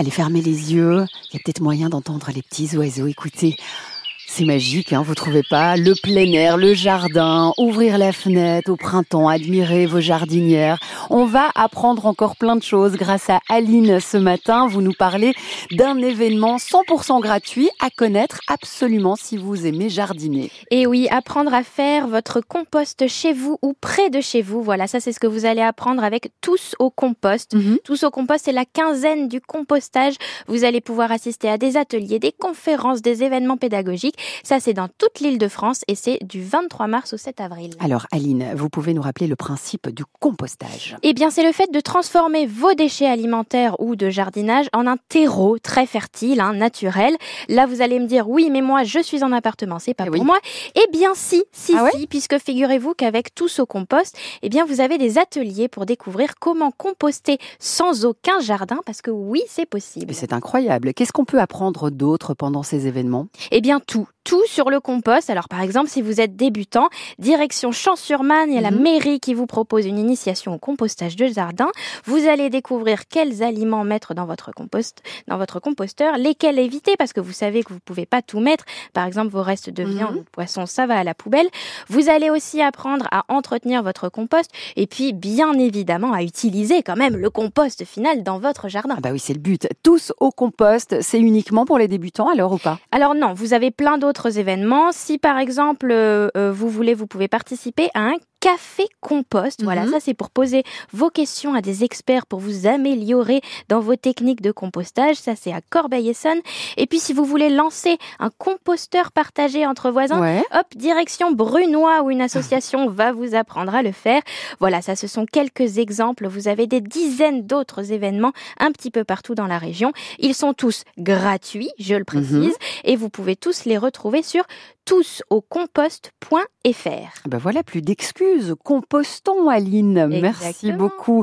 Allez fermer les yeux. Il y a peut-être moyen d'entendre les petits oiseaux. Écoutez. C'est magique, hein, vous trouvez pas Le plein air, le jardin, ouvrir la fenêtre au printemps, admirer vos jardinières. On va apprendre encore plein de choses grâce à Aline ce matin. Vous nous parlez d'un événement 100% gratuit à connaître absolument si vous aimez jardiner. Et oui, apprendre à faire votre compost chez vous ou près de chez vous. Voilà, ça c'est ce que vous allez apprendre avec Tous au compost. Mhm. Tous au compost, c'est la quinzaine du compostage. Vous allez pouvoir assister à des ateliers, des conférences, des événements pédagogiques. Ça, c'est dans toute l'île de France et c'est du 23 mars au 7 avril. Alors Aline, vous pouvez nous rappeler le principe du compostage Eh bien, c'est le fait de transformer vos déchets alimentaires ou de jardinage en un terreau très fertile, hein, naturel. Là, vous allez me dire, oui, mais moi, je suis en appartement, c'est pas Eh pour oui. moi. Eh bien, si, si, Ah ouais si, puisque figurez-vous qu'avec Tous au compost, eh bien, vous avez des ateliers pour découvrir comment composter sans aucun jardin, parce que oui, c'est possible. C'est incroyable. Qu'est-ce qu'on peut apprendre d'autre pendant ces événements? Eh bien, tout. Tout sur le compost. Alors, par exemple, si vous êtes débutant, direction Champs-sur-Marne, il y a la Mhm. mairie qui vous propose une initiation au compostage de jardin. Vous allez découvrir quels aliments mettre dans votre compost, dans votre composteur, lesquels éviter parce que vous savez que vous pouvez pas tout mettre. Par exemple, vos restes de Mhm. viande ou de poisson, ça va à la poubelle. Vous allez aussi apprendre à entretenir votre compost et puis, bien évidemment, à utiliser quand même le compost final dans votre jardin. Ah bah oui, c'est le but. Tous au compost, c'est uniquement pour les débutants alors ou pas? Alors non, vous avez plein d'autres événements. Si par exemple euh, euh, vous voulez, vous pouvez participer à un café compost. Voilà, Mhm. ça c'est pour poser vos questions à des experts pour vous améliorer dans vos techniques de compostage. Ça c'est à Corbeil-Essonnes. Et puis si vous voulez lancer un composteur partagé entre voisins, Ouais. hop, direction Brunois où une association va vous apprendre à le faire. Voilà, ça ce sont quelques exemples. Vous avez des dizaines d'autres événements un petit peu partout dans la région. Ils sont tous gratuits, je le précise, Mhm. et vous pouvez tous les retrouver sur tousaucompost.fr. Ah bah voilà, plus d'excuses. Compostons, Aline. Merci beaucoup.